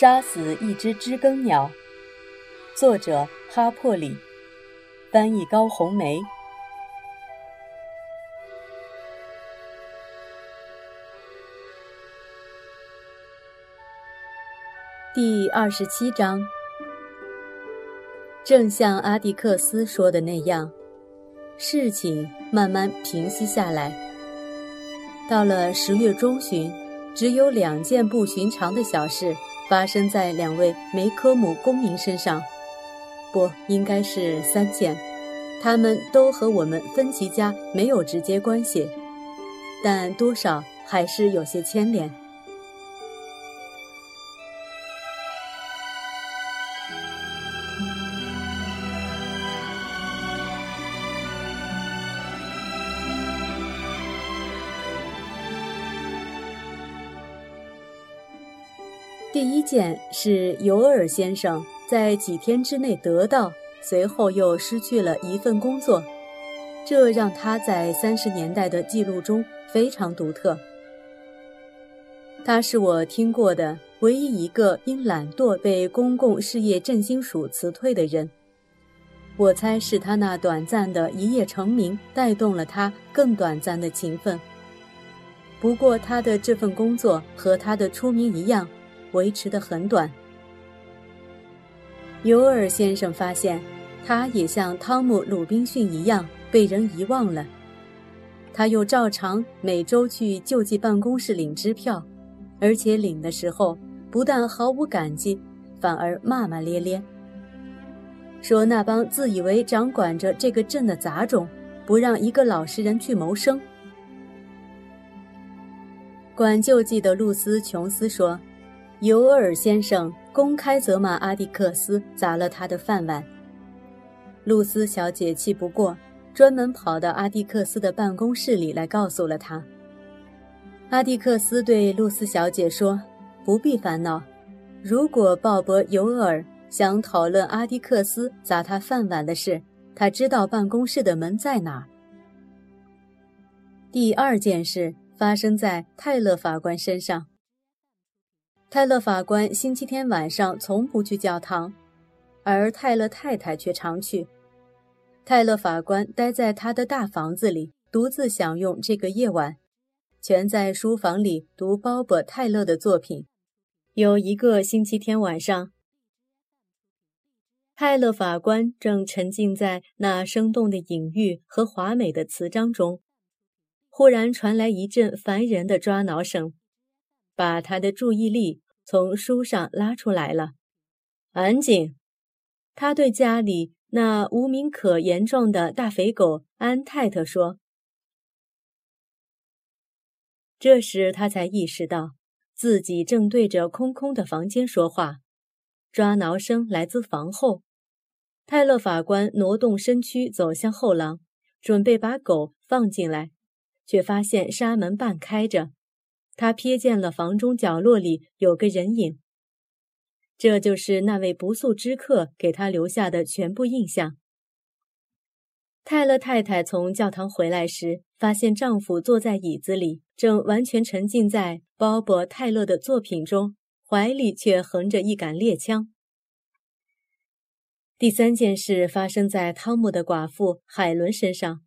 杀死一只知更鸟，作者哈珀里，翻译高红梅。第二十七章，正像阿蒂克斯说的那样，事情慢慢平息下来。到了十月中旬，只有两件不寻常的小事。发生在两位梅科姆公民身上，不应该是三件，他们都和我们芬奇家没有直接关系，但多少还是有些牵连。第一件是尤尔先生在几天之内得到，随后又失去了一份工作，这让他在三十年代的记录中非常独特。他是我听过的唯一一个因懒惰被公共事业振兴署辞退的人。我猜是他那短暂的一夜成名带动了他更短暂的勤奋。不过他的这份工作和他的出名一样。维持的很短。尤尔先生发现，他也像汤姆·鲁滨逊一样被人遗忘了。他又照常每周去救济办公室领支票，而且领的时候不但毫无感激，反而骂骂咧咧，说那帮自以为掌管着这个镇的杂种，不让一个老实人去谋生。管救济的露丝·琼斯说。尤厄尔先生公开责骂阿蒂克斯砸了他的饭碗。露丝小姐气不过，专门跑到阿蒂克斯的办公室里来告诉了他。阿蒂克斯对露丝小姐说：“不必烦恼，如果鲍勃·尤厄尔想讨论阿蒂克斯砸他饭碗的事，他知道办公室的门在哪。”第二件事发生在泰勒法官身上。泰勒法官星期天晚上从不去教堂，而泰勒太太却常去。泰勒法官待在他的大房子里，独自享用这个夜晚，全在书房里读鲍勃·泰勒的作品。有一个星期天晚上，泰勒法官正沉浸在那生动的隐喻和华美的词章中，忽然传来一阵烦人的抓挠声。把他的注意力从书上拉出来了。安静，他对家里那无名可言状的大肥狗安泰特说。这时他才意识到自己正对着空空的房间说话。抓挠声来自房后。泰勒法官挪动身躯走向后廊，准备把狗放进来，却发现纱门半开着。他瞥见了房中角落里有个人影，这就是那位不速之客给他留下的全部印象。泰勒太太从教堂回来时，发现丈夫坐在椅子里，正完全沉浸在鲍勃·泰勒的作品中，怀里却横着一杆猎枪。第三件事发生在汤姆的寡妇海伦身上。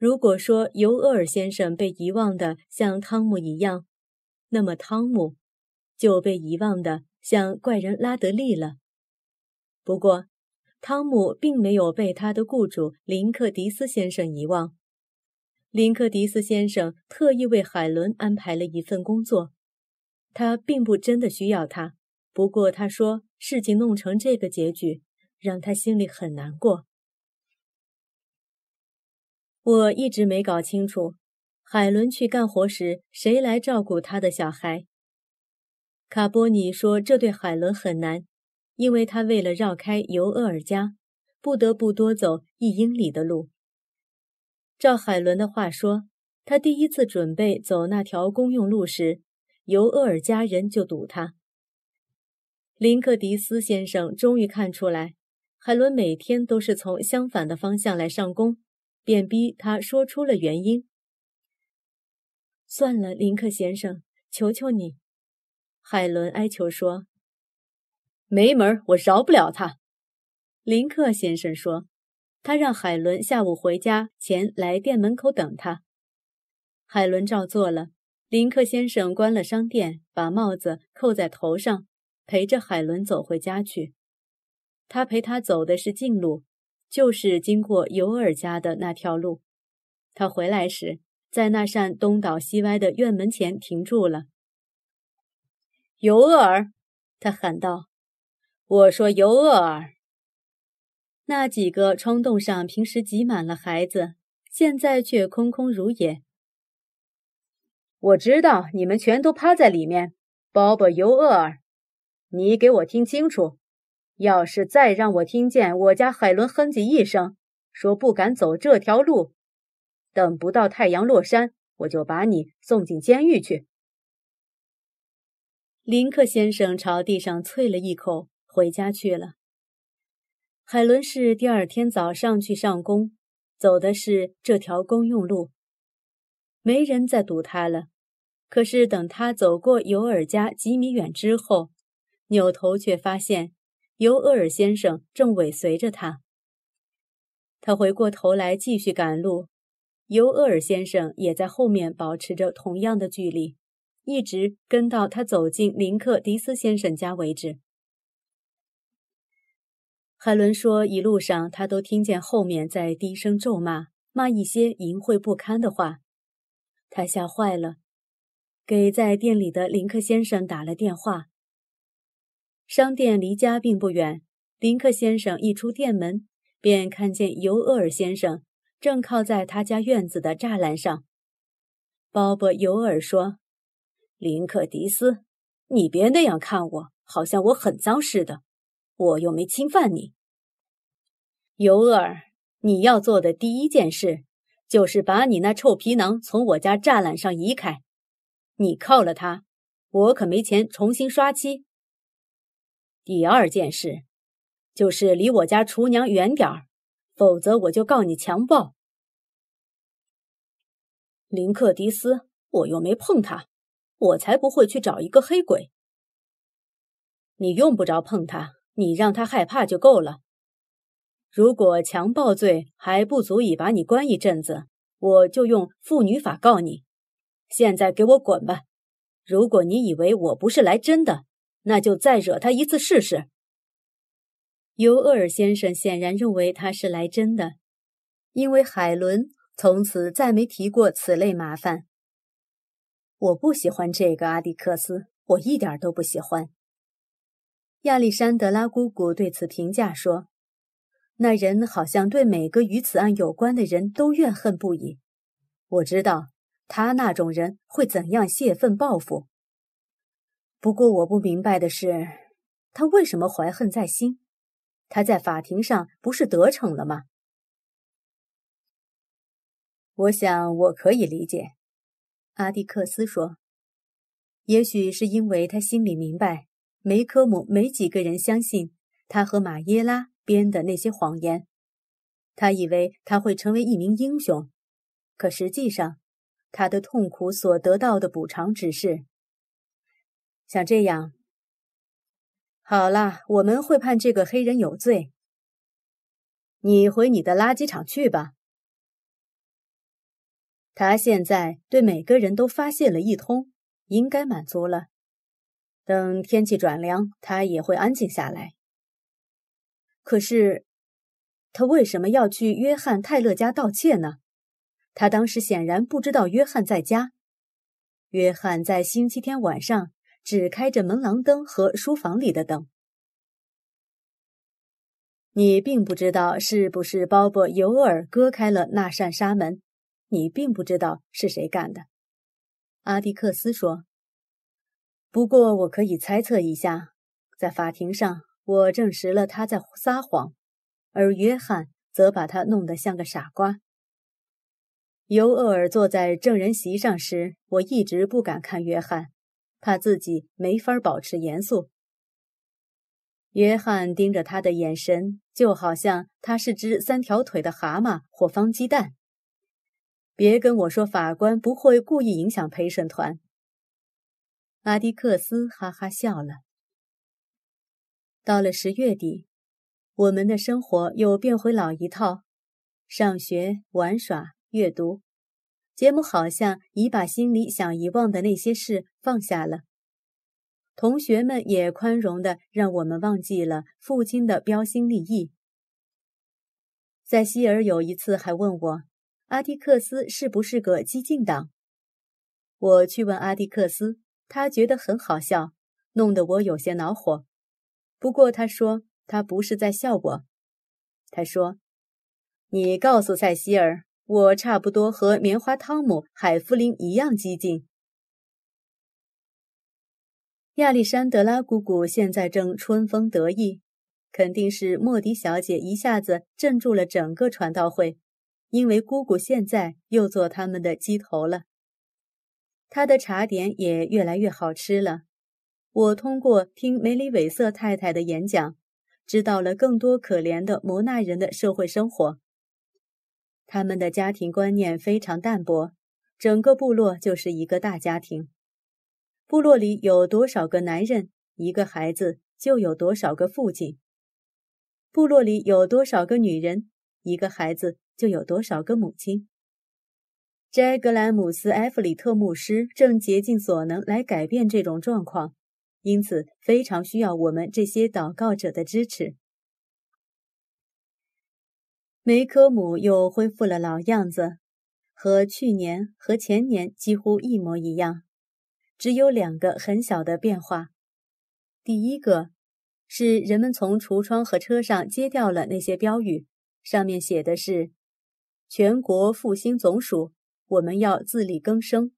如果说尤厄尔先生被遗忘的像汤姆一样，那么汤姆就被遗忘的像怪人拉德利了。不过，汤姆并没有被他的雇主林克迪斯先生遗忘。林克迪斯先生特意为海伦安排了一份工作，他并不真的需要他。不过，他说事情弄成这个结局，让他心里很难过。我一直没搞清楚，海伦去干活时谁来照顾他的小孩。卡波尼说这对海伦很难，因为他为了绕开尤厄尔家，不得不多走一英里的路。照海伦的话说，他第一次准备走那条公用路时，尤厄尔家人就堵他。林克迪斯先生终于看出来，海伦每天都是从相反的方向来上工。便逼他说出了原因。算了，林克先生，求求你，海伦哀求说：“没门，我饶不了他。林克先生说：“他让海伦下午回家前来店门口等他。”海伦照做了。林克先生关了商店，把帽子扣在头上，陪着海伦走回家去。他陪他走的是近路，就是经过尤尔家的那条路。他回来时，在那扇东倒西歪的院门前停住了。尤尔，他喊道：“我说尤尔。”那几个窗洞上平时挤满了孩子，现在却空空如也。我知道你们全都趴在里面，鲍勃·尤厄尔，你给我听清楚！要是再让我听见我家海伦哼唧一声，说不敢走这条路，等不到太阳落山，我就把你送进监狱去。林克先生朝地上啐了一口，回家去了。海伦是第二天早上去上工，走的是这条公用路。没人再堵他了。可是等他走过尤尔家几米远之后，扭头却发现尤厄尔先生正尾随着他。他回过头来继续赶路，尤厄尔先生也在后面保持着同样的距离，一直跟到他走进林克迪斯先生家为止。海伦说：“一路上他都听见后面在低声咒骂，骂一些淫秽不堪的话。”他吓坏了，给在店里的林克先生打了电话。商店离家并不远，林克先生一出店门，便看见尤厄尔先生正靠在他家院子的栅栏上。鲍勃·尤尔说：“林克迪斯，你别那样看我，好像我很脏似的，我又没侵犯你。尤厄尔，你要做的第一件事。”就是把你那臭皮囊从我家栅栏上移开，你靠了他，我可没钱重新刷漆。第二件事，就是离我家厨娘远点儿，否则我就告你强暴。林克迪斯，我又没碰他，我才不会去找一个黑鬼。你用不着碰他，你让他害怕就够了。如果强暴罪还不足以把你关一阵子，我就用妇女法告你。现在给我滚吧！如果你以为我不是来真的，那就再惹他一次试试。尤厄尔先生显然认为他是来真的，因为海伦从此再没提过此类麻烦。我不喜欢这个阿迪克斯，我一点都不喜欢。亚历山德拉姑姑对此评价说。那人好像对每个与此案有关的人都怨恨不已。我知道他那种人会怎样泄愤报复。不过我不明白的是，他为什么怀恨在心？他在法庭上不是得逞了吗？我想我可以理解，阿蒂克斯说。也许是因为他心里明白，梅科姆没几个人相信他和马耶拉。编的那些谎言，他以为他会成为一名英雄，可实际上，他的痛苦所得到的补偿只是像这样。好了，我们会判这个黑人有罪。你回你的垃圾场去吧。他现在对每个人都发泄了一通，应该满足了。等天气转凉，他也会安静下来。可是，他为什么要去约翰·泰勒家盗窃呢？他当时显然不知道约翰在家。约翰在星期天晚上只开着门廊灯和书房里的灯。你并不知道是不是鲍勃·尤尔割开了那扇纱门，你并不知道是谁干的。阿迪克斯说。不过我可以猜测一下，在法庭上。我证实了他在撒谎，而约翰则把他弄得像个傻瓜。尤厄尔坐在证人席上时，我一直不敢看约翰，怕自己没法保持严肃。约翰盯着他的眼神，就好像他是只三条腿的蛤蟆或方鸡蛋。别跟我说法官不会故意影响陪审团。阿迪克斯哈哈笑了。到了十月底，我们的生活又变回老一套：上学、玩耍、阅读。杰姆好像已把心里想遗忘的那些事放下了。同学们也宽容的让我们忘记了父亲的标新立异。塞西尔有一次还问我，阿迪克斯是不是个激进党？我去问阿迪克斯，他觉得很好笑，弄得我有些恼火。不过他说他不是在笑我。他说：“你告诉塞西尔，我差不多和棉花汤姆·海弗林一样激进。”亚历山德拉姑姑现在正春风得意，肯定是莫迪小姐一下子镇住了整个传道会，因为姑姑现在又做他们的鸡头了。她的茶点也越来越好吃了。我通过听梅里韦瑟太太的演讲，知道了更多可怜的摩纳人的社会生活。他们的家庭观念非常淡薄，整个部落就是一个大家庭。部落里有多少个男人，一个孩子就有多少个父亲；部落里有多少个女人，一个孩子就有多少个母亲。斋格兰姆斯·埃弗里特牧师正竭尽所能来改变这种状况，因此非常需要我们这些祷告者的支持。梅科姆又恢复了老样子，和去年和前年几乎一模一样。只有两个很小的变化。第一个是人们从橱窗和车上揭掉了那些标语，上面写的是“全国复兴总署，我们要自力更生”。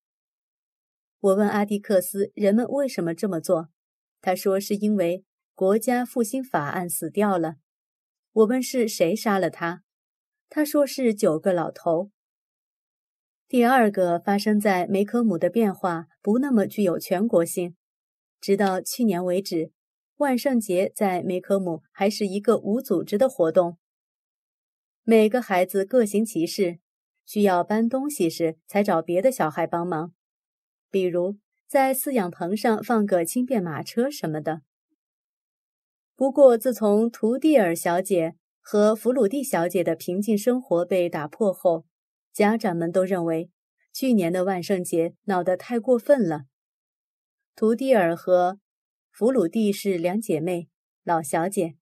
我问阿迪克斯，人们为什么这么做？他说是因为国家复兴法案死掉了。我问是谁杀了他？他说是九个老头。第二个发生在梅科姆的变化不那么具有全国性，直到去年为止，万圣节在梅科姆还是一个无组织的活动。每个孩子各行其事，需要搬东西时才找别的小孩帮忙，比如在饲养棚上放个轻便马车什么的。不过，自从图蒂尔小姐和弗鲁蒂小姐的平静生活被打破后，家长们都认为，去年的万圣节闹得太过分了。图蒂尔和弗鲁蒂是两姐妹，老小姐，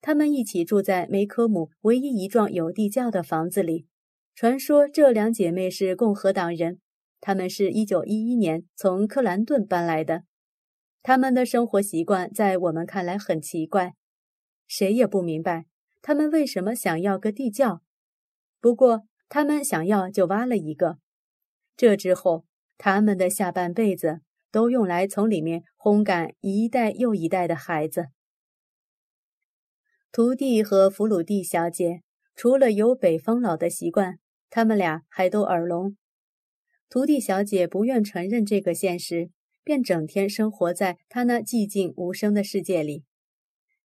她们一起住在梅科姆唯一一幢有地窖的房子里。传说这两姐妹是共和党人，她们是一九一一年从克兰顿搬来的。他们的生活习惯在我们看来很奇怪，谁也不明白他们为什么想要个地窖。不过，他们想要就挖了一个，这之后，他们的下半辈子都用来从里面烘干一代又一代的孩子。徒弟和弗鲁蒂小姐除了有北方佬的习惯，他们俩还都耳聋。徒弟小姐不愿承认这个现实，便整天生活在她那寂静无声的世界里。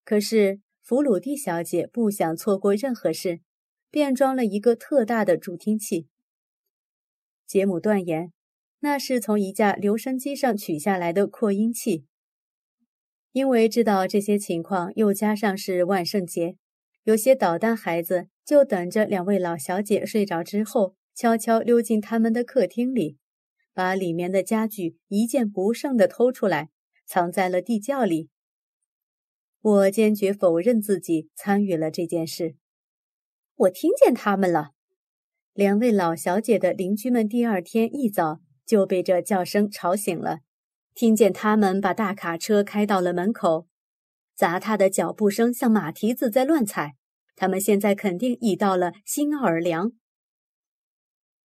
可是弗鲁蒂小姐不想错过任何事。便装了一个特大的助听器。杰姆断言，那是从一架留声机上取下来的扩音器。因为知道这些情况，又加上是万圣节，有些捣蛋孩子就等着两位老小姐睡着之后，悄悄溜进他们的客厅里，把里面的家具一件不剩的偷出来，藏在了地窖里。我坚决否认自己参与了这件事。我听见他们了。两位老小姐的邻居们第二天一早就被这叫声吵醒了，听见他们把大卡车开到了门口，砸踏的脚步声像马蹄子在乱踩。他们现在肯定已到了新奥尔良。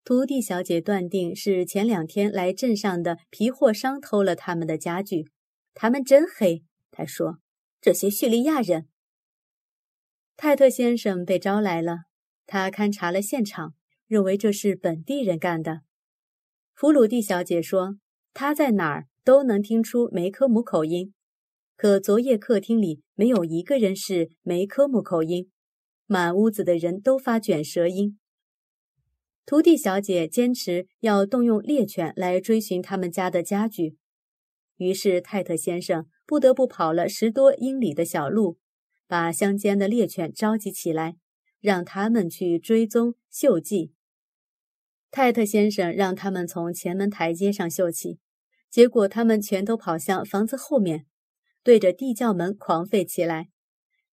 徒弟小姐断定是前两天来镇上的皮货商偷了他们的家具。他们真黑，她说：“这些叙利亚人。”泰特先生被招来了，他勘察了现场，认为这是本地人干的。弗鲁蒂小姐说，她在哪儿都能听出梅科姆口音，可昨夜客厅里没有一个人是梅科姆口音，满屋子的人都发卷舌音。徒弟小姐坚持要动用猎犬来追寻他们家的家具，于是泰特先生不得不跑了十多英里的小路，把乡间的猎犬召集起来，让他们去追踪嗅迹。泰特先生让他们从前门台阶上嗅起，结果他们全都跑向房子后面，对着地窖门狂吠起来，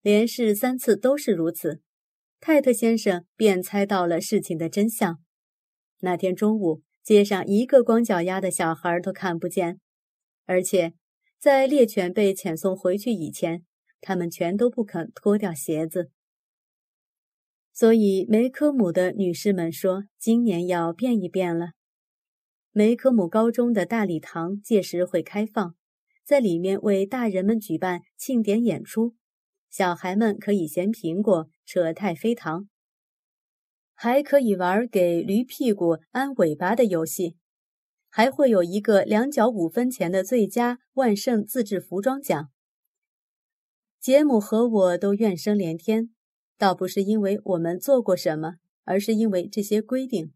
连试三次都是如此。泰特先生便猜到了事情的真相。那天中午，街上一个光脚丫的小孩都看不见，而且在猎犬被遣送回去以前，他们全都不肯脱掉鞋子。所以梅科姆的女士们说，今年要变一变了。梅科姆高中的大礼堂届时会开放，在里面为大人们举办庆典演出，小孩们可以衔苹果、扯太妃糖，还可以玩给驴屁股安尾巴的游戏，还会有一个两角五分钱的最佳万圣自制服装奖。杰姆和我都怨声连天。倒不是因为我们做过什么，而是因为这些规定。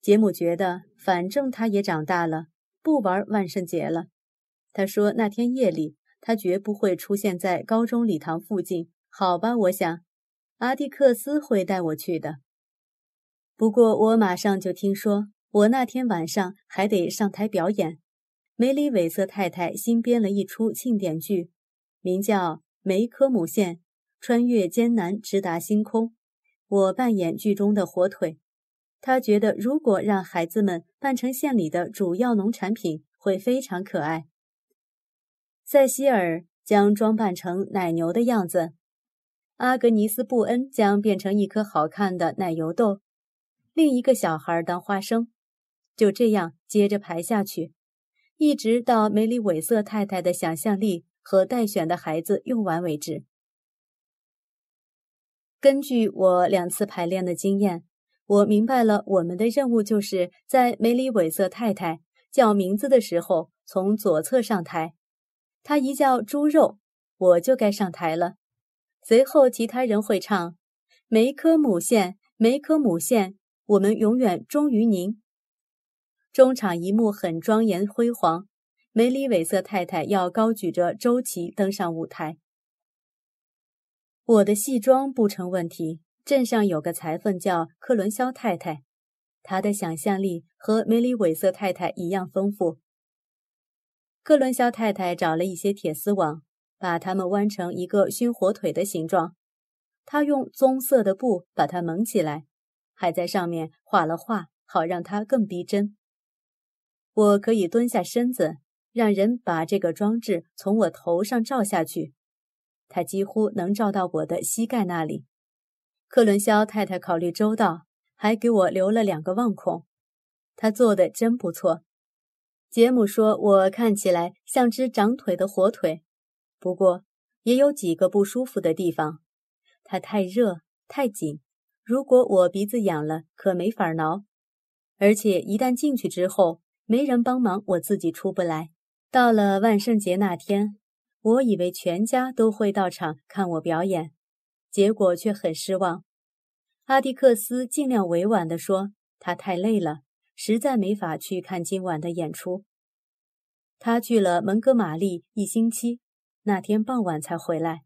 杰姆觉得，反正他也长大了，不玩万圣节了。他说那天夜里他绝不会出现在高中礼堂附近。好吧，我想，阿蒂克斯会带我去的。不过我马上就听说，我那天晚上还得上台表演。梅里韦瑟太太新编了一出庆典剧，名叫《梅科姆县》。穿越艰难，直达星空。我扮演剧中的火腿。他觉得，如果让孩子们扮成县里的主要农产品，会非常可爱。塞西尔将装扮成奶牛的样子，阿格尼斯·布恩将变成一颗好看的奶油豆，另一个小孩当花生。就这样接着排下去，一直到梅里韦瑟太太的想象力和待选的孩子用完为止。根据我两次排练的经验，我明白了我们的任务就是在梅里韦瑟太太叫名字的时候从左侧上台。她一叫猪肉，我就该上台了。随后其他人会唱：“梅科姆县，梅科姆县，我们永远忠于您。”中场一幕很庄严辉煌，梅里韦瑟太太要高举着周旗登上舞台。我的戏装不成问题。镇上有个裁缝叫克伦肖太太，她的想象力和梅里韦瑟太太一样丰富。克伦肖太太找了一些铁丝网，把它们弯成一个熏火腿的形状。她用棕色的布把它蒙起来，还在上面画了画，好让它更逼真。我可以蹲下身子，让人把这个装置从我头上照下去。它几乎能照到我的膝盖那里。克伦肖太太考虑周到，还给我留了两个望孔。他做的真不错。杰姆说我看起来像只长腿的火腿，不过也有几个不舒服的地方。它太热太紧，如果我鼻子痒了，可没法挠。而且一旦进去之后，没人帮忙，我自己出不来。到了万圣节那天。我以为全家都会到场看我表演，结果却很失望。阿迪克斯尽量委婉地说：“他太累了，实在没法去看今晚的演出。他去了蒙哥马利一星期，那天傍晚才回来。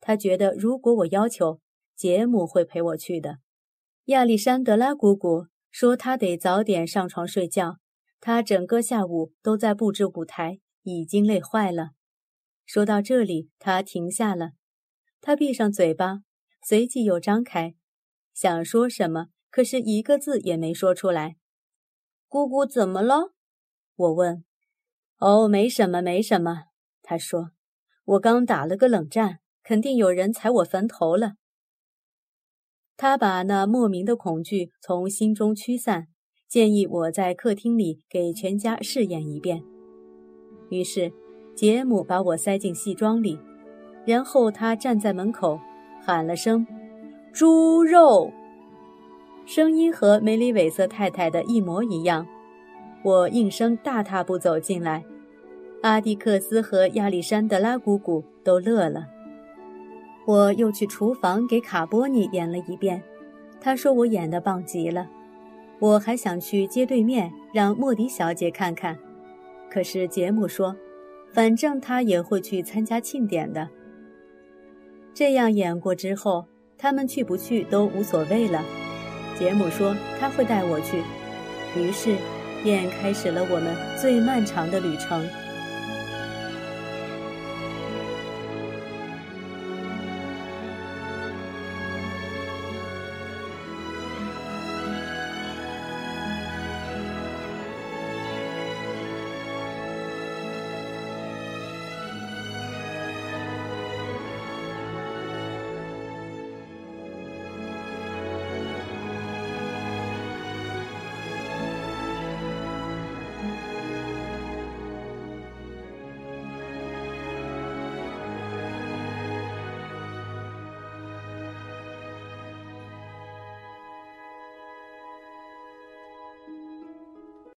他觉得如果我要求，杰姆会陪我去的。”亚历山德拉姑姑说：“他得早点上床睡觉，他整个下午都在布置舞台，已经累坏了。”说到这里，他停下了。他闭上嘴巴，随即又张开，想说什么，可是一个字也没说出来。姑姑怎么了？我问。哦，没什么，没什么。他说。我刚打了个冷战，肯定有人踩我坟头了。他把那莫名的恐惧从心中驱散，建议我在客厅里给全家试验一遍。于是。杰姆把我塞进戏装里，然后他站在门口，喊了声“猪肉”，声音和梅里韦瑟太太的一模一样。我应声大踏步走进来，阿蒂克斯和亚历山德拉姑姑都乐了。我又去厨房给卡波尼演了一遍，他说我演得棒极了。我还想去街对面让莫迪小姐看看，可是杰姆说。反正他也会去参加庆典的。这样演过之后，他们去不去都无所谓了。杰姆说他会带我去，于是便开始了我们最漫长的旅程。